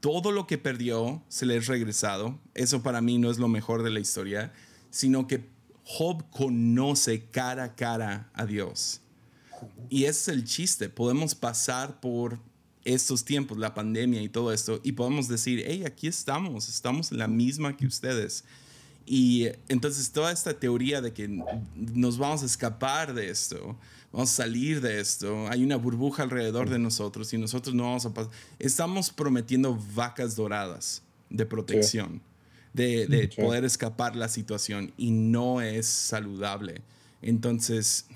todo lo que perdió se le es regresado. Eso para mí no es lo mejor de la historia, sino que Job conoce cara a cara a Dios. Y es el chiste. Podemos pasar por estos tiempos, la pandemia y todo esto, y podemos decir, hey, aquí estamos, estamos en la misma que ustedes. Y entonces toda esta teoría de que nos vamos a escapar de esto, vamos a salir de esto, hay una burbuja alrededor de nosotros y nosotros no vamos a pasar, estamos prometiendo vacas doradas de protección, sí. de, de sí. poder escapar la situación y no es saludable. Entonces,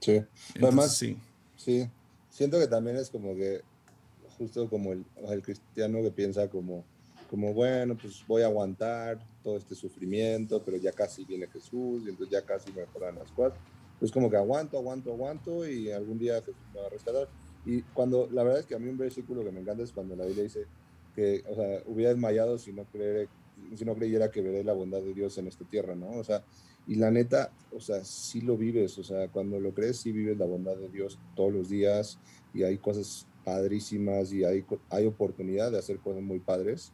sí, entonces, además, sí. sí, siento que también es como que justo como el, el, cristiano que piensa como, como, bueno, pues voy a aguantar todo este sufrimiento, pero ya casi viene Jesús y entonces ya casi mejoran las cosas. Pues como que aguanto, aguanto, aguanto y algún día Jesús me va a rescatar. Y cuando, la verdad es que a mí un versículo que me encanta es cuando la Biblia dice que, o sea, hubiera desmayado si no, si no creyera que veré la bondad de Dios en esta tierra, ¿no? O sea, y la neta, o sea, sí lo vives, o sea, cuando lo crees, sí vives la bondad de Dios todos los días y hay cosas padrísimas y hay, hay oportunidad de hacer cosas muy padres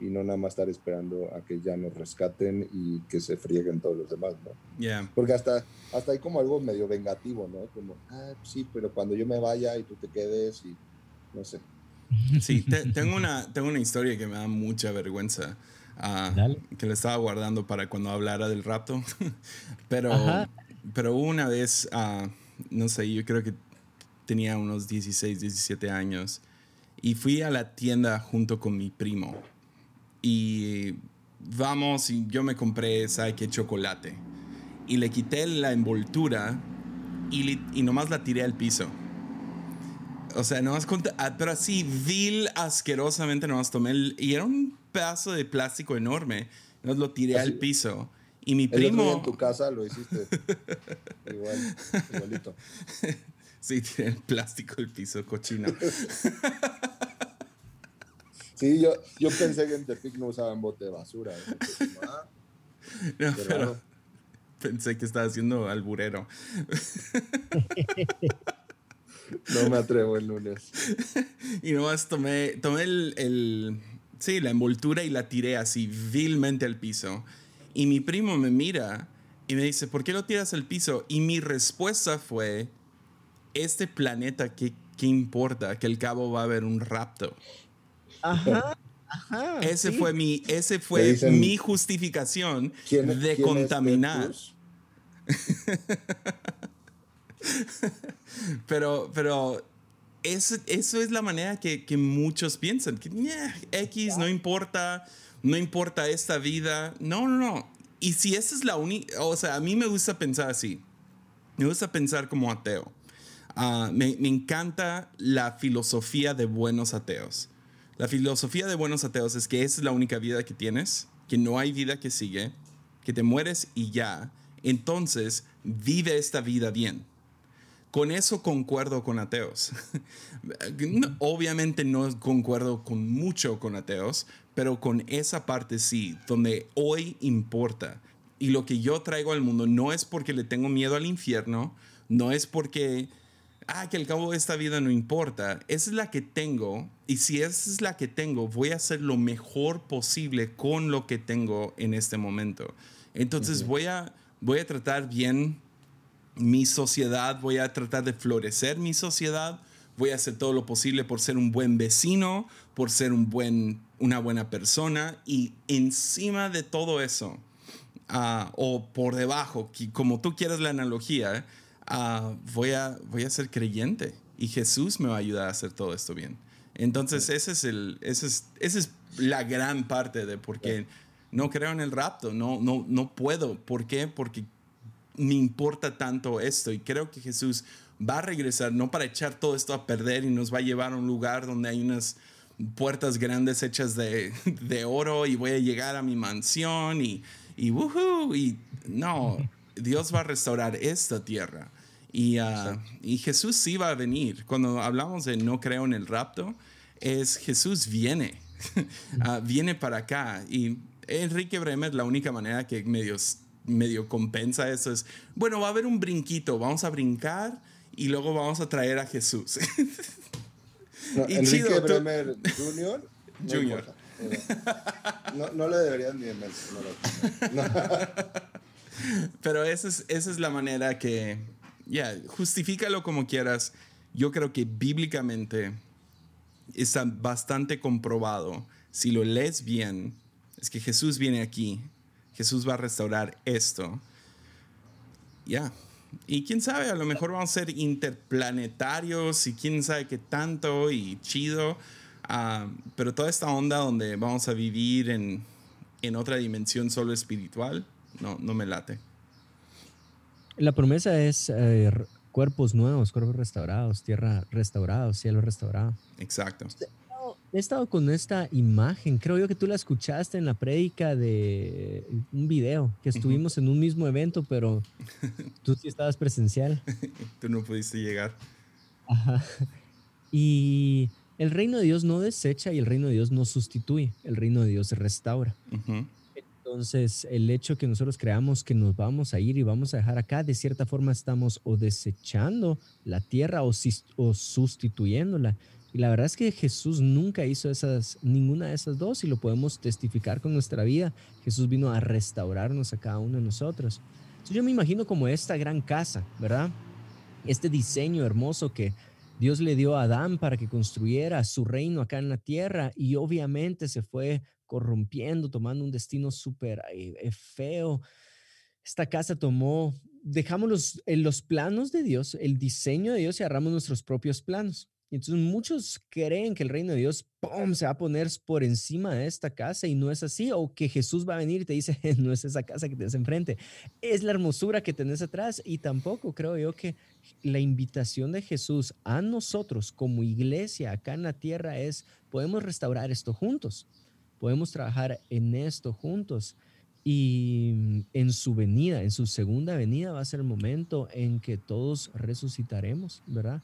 y no nada más estar esperando a que ya nos rescaten y que se frieguen todos los demás, ¿no? Yeah. Porque hasta, hasta hay como algo medio vengativo, ¿no? Como, ah, sí, pero cuando yo me vaya y tú te quedes y no sé. Sí, te, tengo, una, tengo una historia que me da mucha vergüenza. Uh, que le estaba guardando para cuando hablara del rapto. pero, pero una vez, uh, no sé, yo creo que tenía unos 16, 17 años y fui a la tienda junto con mi primo y vamos y yo me compré, ¿sabe qué? Chocolate y le quité la envoltura y, y nomás la tiré al piso. O sea, nomás, ah, pero así, vil, asquerosamente nomás tomé el, y era un pedazo de plástico enorme, nomás lo tiré así, al piso. Y mi primo... en tu casa lo hiciste igual, igualito. Sí, tiene el plástico el piso cochino. Sí, yo, yo pensé que en Tepic no usaban bote de basura. ¿eh? Ah, No, pero pensé que estaba haciendo alburero. no me atrevo el lunes. Y nomás tomé, tomé el, el- sí, la envoltura y la tiré así vilmente al piso. Y mi primo me mira y me dice, ¿por qué lo tiras al piso? Y mi respuesta fue, este planeta, ¿qué, qué importa? Que al cabo va a haber un rapto. Ajá, ajá. Ese sí. fue mi, ese fue dicen, mi justificación ¿Quién, de quién contaminar. Pero, pero eso, eso es la manera que, que muchos piensan. Que "Ñe, X no importa, no importa esta vida. No, no, no. Y si esa es la única, o sea, a mí me gusta pensar así. Me gusta pensar como ateo. Ah, me, me encanta la filosofía de buenos ateos. La filosofía de buenos ateos es que esa es la única vida que tienes, que no hay vida que sigue, que te mueres y ya. Entonces, vive esta vida bien. Con eso concuerdo con ateos. Obviamente no concuerdo con mucho con ateos, pero con esa parte sí, donde hoy importa. Y lo que yo traigo al mundo no es porque le tengo miedo al infierno, no es porque, ah, que al cabo de esta vida no importa. Esa es la que tengo. Y si esa es la que tengo, voy a hacer lo mejor posible con lo que tengo en este momento. Entonces voy, a, voy a tratar bien mi sociedad, voy a tratar de florecer mi sociedad, voy a hacer todo lo posible por ser un buen vecino, por ser un buen, una buena persona y encima de todo eso, ah, o por debajo, que- como tú quieras la analogía, ah, voy, a, voy a ser creyente y Jesús me va a ayudar a hacer todo esto bien. Entonces, ese es el, ese es, esa es la gran parte de por qué no creo en el rapto, no, no, no puedo. ¿Por qué? Porque me importa tanto esto y creo que Jesús va a regresar no para echar todo esto a perder y nos va a llevar a un lugar donde hay unas puertas grandes hechas de, de oro y voy a llegar a mi mansión y, y woohoo, y no, Dios va a restaurar esta tierra. Y, ah, y Jesús sí va a venir. Cuando hablamos de no creo en el rapto, es Jesús viene, Ah, viene para acá. Y Enrique Bremer, la única manera que medio, medio compensa eso es, bueno, va a haber un brinquito, vamos a brincar y luego vamos a traer a Jesús. No, Y Enrique chido, tú- Bremer Jr. No Junior. No, no le deberían ni mencionar. Pero esa es, esa es la manera que, ya, justifícalo como quieras. Yo creo que bíblicamente está bastante comprobado. Si lo lees bien, es que Jesús viene aquí. Jesús va a restaurar esto. Ya. Y quién sabe, a lo mejor vamos a ser interplanetarios y quién sabe qué tanto y chido. Ah, pero toda esta onda donde vamos a vivir en, en otra dimensión solo espiritual, no, no me late. La promesa es eh, cuerpos nuevos, cuerpos restaurados, tierra restaurada, cielo restaurado. Exacto. He estado con esta imagen, creo yo que tú la escuchaste en la prédica de un video, que estuvimos en un mismo evento, pero tú sí estabas presencial. Tú no pudiste llegar. Ajá. Y el reino de Dios no desecha y el reino de Dios no sustituye, el reino de Dios restaura. Entonces, el hecho que nosotros creamos que nos vamos a ir y vamos a dejar acá, de cierta forma estamos o desechando la tierra o, o sustituyéndola. Y la verdad es que Jesús nunca hizo esas, ninguna de esas dos y lo podemos testificar con nuestra vida. Jesús vino a restaurarnos a cada uno de nosotros. Entonces, yo me imagino como esta gran casa, ¿verdad? Este diseño hermoso que Dios le dio a Adán para que construyera su reino acá en la tierra y obviamente se fue corrompiendo, tomando un destino súper eh, eh, feo. Esta casa tomó, dejamos los, en los planos de Dios, el diseño de Dios y agarramos nuestros propios planos. Y entonces muchos creen que el reino de Dios ¡pum! se va a poner por encima de esta casa y no es así, o que Jesús va a venir y te dice, no es esa casa que tienes enfrente, es la hermosura que tenés atrás y tampoco creo yo que la invitación de Jesús a nosotros como iglesia acá en la tierra es, podemos restaurar esto juntos, podemos trabajar en esto juntos. Y en su venida, en su segunda venida, va a ser el momento en que todos resucitaremos, ¿verdad?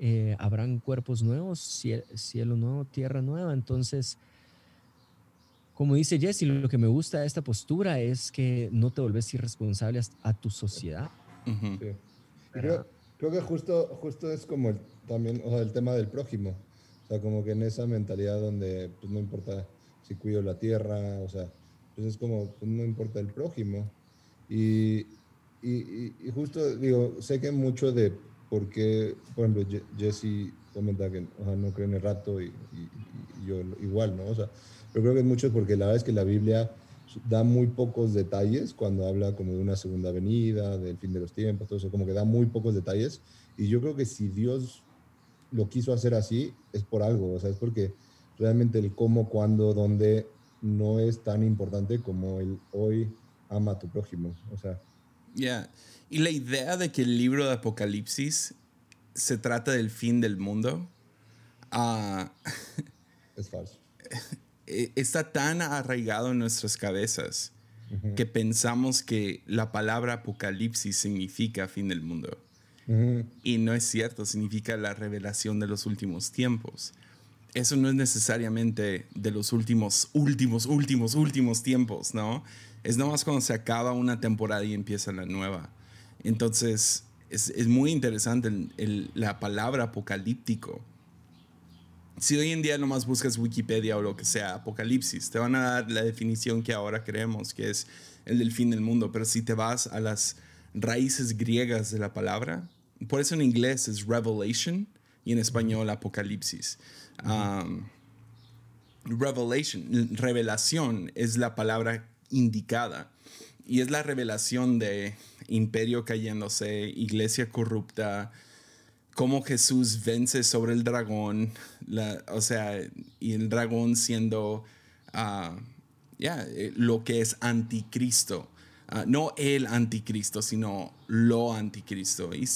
eh, habrán cuerpos nuevos, cielo, nuevo, tierra nueva. Entonces, como dice Jesse, lo que me gusta de esta postura es que no te volvés irresponsable a tu sociedad. creo, que justo, justo es como el, también o sea, el tema del prójimo. O sea, como que en esa mentalidad donde pues, no importa si cuido la tierra, o sea, pues es como, pues, no importa el prójimo. Y, y, y, justo digo, sé que mucho de por qué, por ejemplo, Jesse comenta que o sea, no cree en el rato y, y, yo igual, ¿no? O sea, yo creo que es mucho porque la verdad es que la Biblia da muy pocos detalles cuando habla como de una segunda venida, del fin de los tiempos, todo eso, como que da muy pocos detalles. Y yo creo que si Dios lo quiso hacer así, es por algo, o sea, es porque realmente el cómo, cuándo, dónde no es tan importante como el hoy ama a tu prójimo, o sea. Ya, y la idea de que el libro de Apocalipsis se trata del fin del mundo uh, es falso. E, está tan arraigado en nuestras cabezas que pensamos que la palabra apocalipsis significa fin del mundo. Y no es cierto, significa la revelación de los últimos tiempos. Eso no es necesariamente de los últimos, últimos, últimos, últimos tiempos, ¿no? Es nomás cuando se acaba una temporada y empieza la nueva. Entonces, es, es muy interesante la palabra apocalíptico si hoy en día nomás buscas Wikipedia o lo que sea, Apocalipsis, te van a dar la definición que ahora creemos, que es el del fin del mundo. Pero si te vas a las raíces griegas de la palabra, por eso en inglés es Revelation y en español Apocalipsis. Revelation, revelación es la palabra indicada y es la revelación de imperio cayéndose, iglesia corrupta, cómo Jesús vence sobre el dragón, o sea, y el dragón siendo eh, lo que es anticristo. Ah, no el anticristo, sino lo anticristo. Y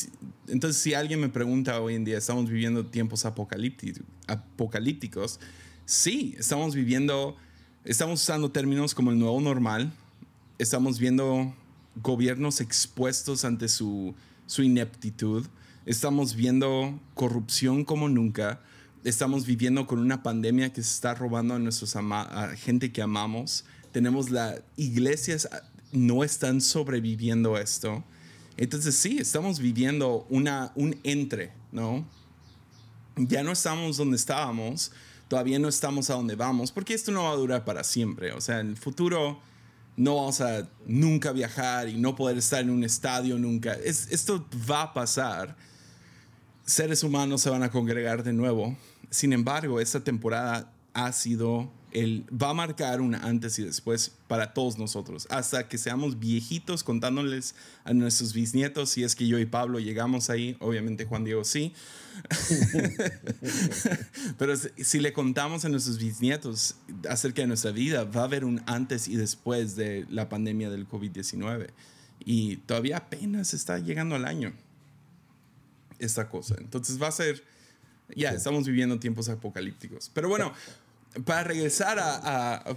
entonces, si alguien me pregunta hoy en día, ¿estamos viviendo tiempos apocalípticos? Sí, estamos viviendo, estamos usando términos como el nuevo normal, estamos viendo gobiernos expuestos ante su, su ineptitud, Estamos viendo corrupción como nunca. Estamos viviendo con una pandemia que se está robando a nuestros a gente que amamos. Tenemos las iglesias no están sobreviviendo esto. Entonces sí, estamos viviendo una, un entre, ¿no? Ya no estamos donde estábamos, todavía no estamos a donde vamos, porque esto no va a durar para siempre. O sea, en el futuro no vamos a nunca viajar y no poder estar en un estadio nunca. Es, esto va a pasar seres humanos se van a congregar de nuevo. Sin embargo, esta temporada ha sido el va a marcar un antes y después para todos nosotros, hasta que seamos viejitos contándoles a nuestros bisnietos, si es que yo y Pablo llegamos ahí, obviamente Juan Diego sí, pero si le contamos a nuestros bisnietos acerca de nuestra vida, va a haber un antes y después de la pandemia del COVID-19 y todavía apenas está llegando al año esta cosa. Entonces va a ser, ya, estamos viviendo tiempos apocalípticos. Pero bueno, para regresar a,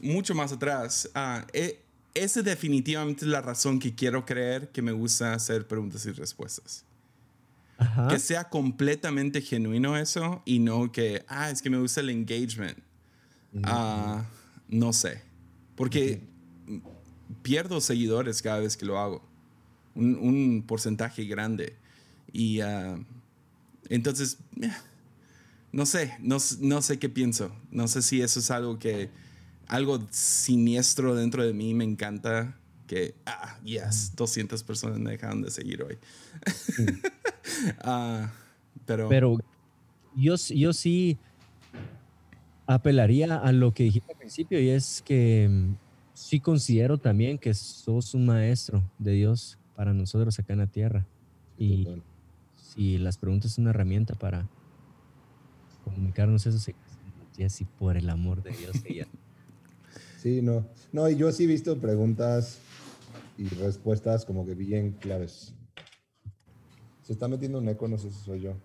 mucho más atrás, e, esa definitivamente es la razón que quiero creer que me gusta hacer preguntas y respuestas. Que sea completamente genuino eso y no que, ah, es que me gusta el engagement. Ah, no sé. Porque pierdo seguidores cada vez que lo hago. Un, un porcentaje grande. Y uh, entonces, no sé, no, no, sé qué pienso. No sé si eso es algo que, algo siniestro dentro de mí me encanta. Que, ah, yes, 200 personas me dejaron de seguir hoy. uh, pero, pero yo, yo sí apelaría a lo que dijiste al principio y es que mm, sí considero también que sos un maestro de Dios para nosotros acá en la tierra. Y, y las preguntas son una herramienta para comunicarnos eso. Sí, por el amor de Dios. sí, no. No, y yo sí he visto preguntas y respuestas como que bien claves. Se está metiendo un eco, no sé si soy yo.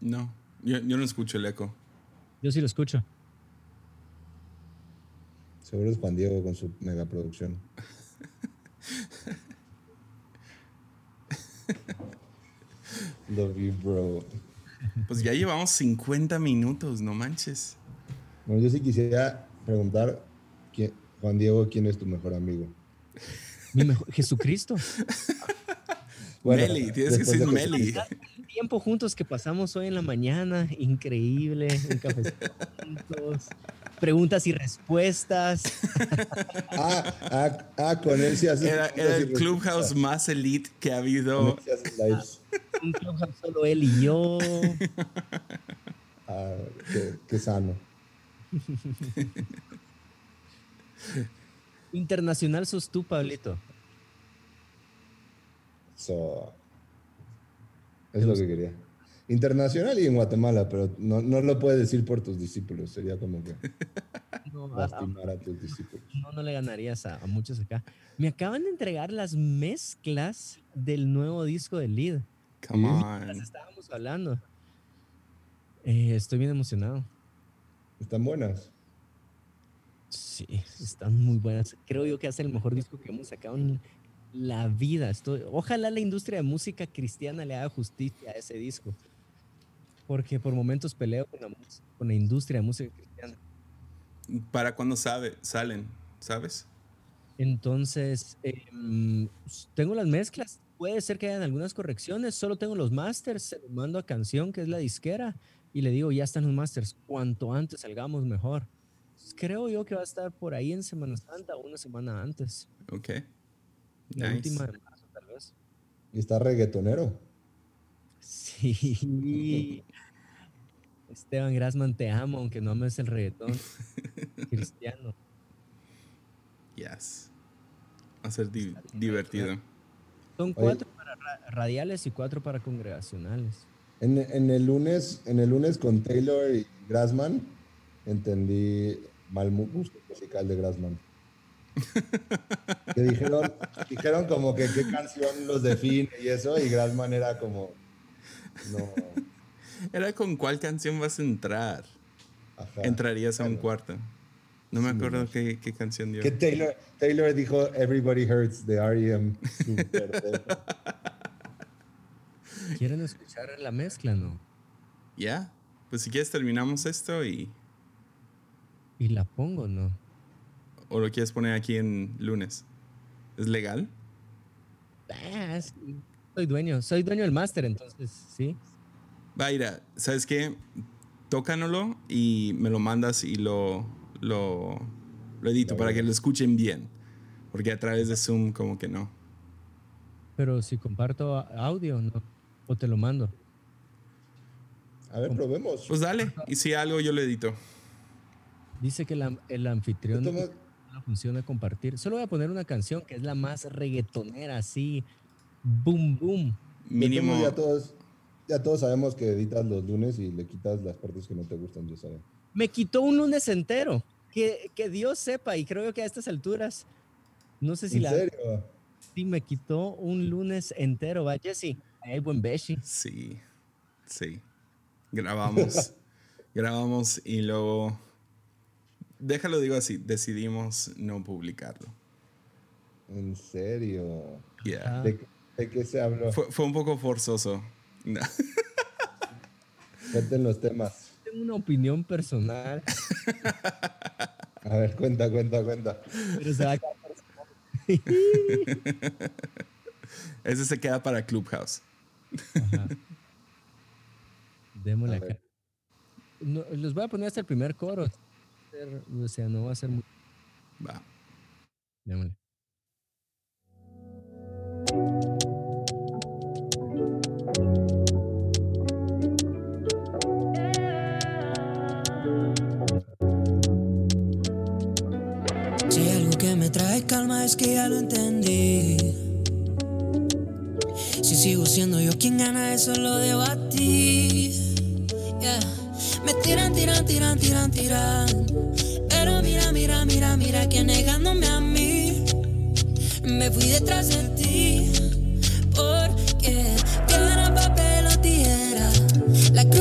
No, yo, yo no escucho el eco. Yo sí lo escucho. Seguro es Juan Diego con su megaproducción. Love you, bro. Pues ya llevamos 50 minutos, no manches. Bueno, yo sí quisiera preguntar, ¿quién- Juan Diego, ¿quién es tu mejor amigo? Mi mejor- Jesucristo. Meli, tienes que decir de Meli. El tiempo juntos que pasamos hoy en la mañana, increíble. Un cafecito juntos. Preguntas y respuestas. Ah, ah, ah, con él sí haces Era, era el clubhouse más elite que ha Con habido. él sí haces lives. Un clubhouse solo él y yo. Ah, qué, qué sano. Internacional sos tú, Pablito. So, es lo que quería. Internacional y en Guatemala, pero no, no lo puedes decir por tus discípulos. Sería como que No, a- lastimar a tus discípulos. no, no le ganarías a, a muchos acá. Me acaban de entregar las mezclas del nuevo disco de Lead. Come Las on. estábamos hablando. Eh, estoy bien emocionado. Están buenas. Sí, están muy buenas. Creo yo que es el mejor disco que hemos sacado en la vida. Estoy, ojalá la industria de música cristiana le haga justicia a ese disco. Porque por momentos peleo con la, mus- con la industria de música cristiana. ¿Para cuándo sabe, salen? ¿Sabes? Entonces, em, s- tengo las mezclas. Puede ser que hayan algunas correcciones. Solo tengo los masters. Se los mando a Canción, que es la disquera. Y le digo, ya están los masters. Cuanto antes salgamos, mejor. Entonces, creo yo que va a estar por ahí en Semana Santa o una semana antes. Ok. La Nice. última de marzo, tal vez. Y está reggaetonero. Sí. Esteban Grassman, te amo, aunque no ames el reggaetón cristiano. Yes. Va a ser di- divertido. Son Oye. cuatro para ra- radiales y cuatro para congregacionales. En, en el lunes, en el lunes con Taylor y Grassman, entendí mal musical de Grassman. que dijeron, dijeron como que qué canción los define y eso, y Grassman era como, no, Era con cuál canción vas a entrar. ajá. Entrarías a un Bueno. cuarto. No me acuerdo qué, qué canción dio. Que Taylor, Taylor dijo Everybody Hurts de R.E.M. ¿Quieren escuchar la mezcla, no? Ya. Pues si quieres terminamos esto y... Y la pongo, ¿no? ¿O lo quieres poner aquí en lunes? ¿Es legal? Ah, sí, Soy dueño, soy dueño del máster, entonces, sí. Va, mira, ¿sabes qué? Tócanoslo y me lo mandas y lo, lo, lo edito para que lo escuchen bien. Porque a través de Zoom como que no. Pero si comparto audio, ¿no? O te lo mando. A ver, probemos. Pues dale. Y si algo yo lo edito. Dice que la- el anfitrión tomo- no funciona compartir. Solo voy a poner una canción que es la más reggaetonera, así. Boom, boom. Mínimo. Ya todos, ya todos sabemos que editas los lunes y le quitas las partes que no te gustan, ya saben. Me quitó un lunes entero. Que, que Dios sepa, y creo que a estas alturas, no sé si ¿En la. serio? Sí, me quitó un lunes entero. Va, Jesse. Ay, buen beshi. Sí. Sí. Grabamos. grabamos y luego. Déjalo, digo así. Decidimos no publicarlo. ¿En serio? Yeah. Ah. ¿De, de qué se habló? Fue, fue un poco forzoso. No. Cuenten los temas. Tengo una opinión personal, A ver, cuenta, cuenta, cuenta. pero se va a quedar personal. Ese se queda para Clubhouse. Ajá. Démosle A acá. No, los voy a poner hasta el primer coro. O sea, no va a ser muy. Va. Démosle. Si algo que me trae calma es que ya lo entendí. Si sigo siendo yo quien gana, eso lo debatí. Yeah. Me tiran, tiran, tiran, tiran, tiran. Pero mira, mira, mira, mira que negándome a mí. Me fui detrás de ti.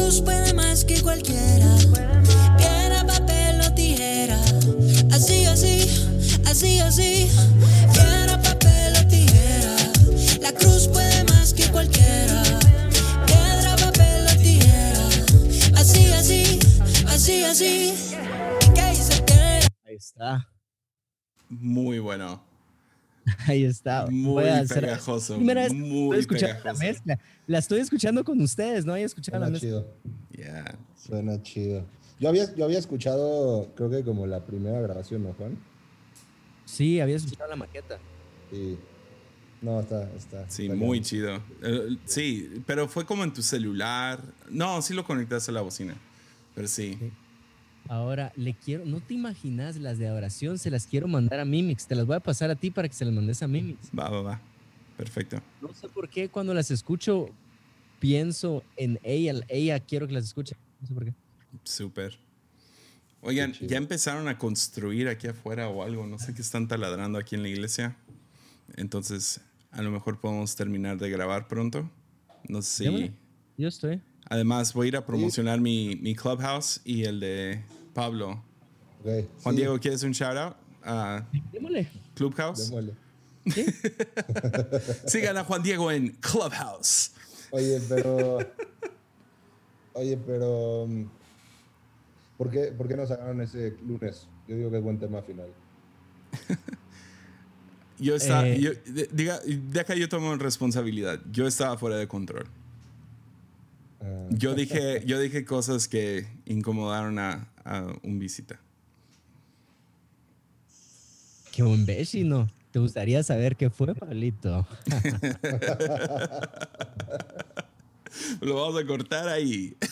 Jesús puede más que cualquiera. Piedra, papel o tijera. Así, así, así, así. Piedra, papel o tijera. La cruz puede más que cualquiera. Piedra, papel o tijera. Así, así, así, así. Ahí está. Muy bueno. Ahí está. Muy pegajoso. Primera vez que muy la pegajoso. mezcla. La estoy escuchando con ustedes, no había escuchado la Suena mezcla. chido. Yeah. Suena chido. Yo había, yo había escuchado, creo que como la primera grabación, ¿no, Juan? Sí, había escuchado la maqueta. Sí. No, está, está. Sí, está muy bien. chido. Eh, sí, pero fue como en tu celular. No, sí lo conectaste a la bocina. Pero sí. Sí. Ahora, le quiero, no te imaginas las de adoración, se las quiero mandar a Mimix. Te las voy a pasar a ti para que se las mandes a Mimix. Va, va, va. Perfecto. No sé por qué cuando las escucho pienso en ella, ella quiero que las escuche. No sé por qué. Súper. Oigan, ya empezaron a construir aquí afuera o algo. No sé qué están taladrando aquí en la iglesia. Entonces, a lo mejor podemos terminar de grabar pronto. No sé si. Yo estoy. Además, voy a ir a promocionar mi, mi clubhouse y el de Pablo. Juan sí, Diego, ¿quieres un shout out a Démosle. Clubhouse? démosle. ¿Sí? Sigan a Juan Diego en Clubhouse. Oye, pero. Oye, pero. mm, ¿Por qué, ¿Por qué no sacaron ese lunes? Yo digo que es buen tema final. Yo estaba, Eh. yo- de, diga, de acá yo tomo responsabilidad. Yo estaba fuera de control. Ah, Yo dije, yo dije cosas que incomodaron a, a un visita. Qué imbécil, ¿no? ¿Te gustaría saber qué fue, Pablito? Lo vamos a cortar ahí.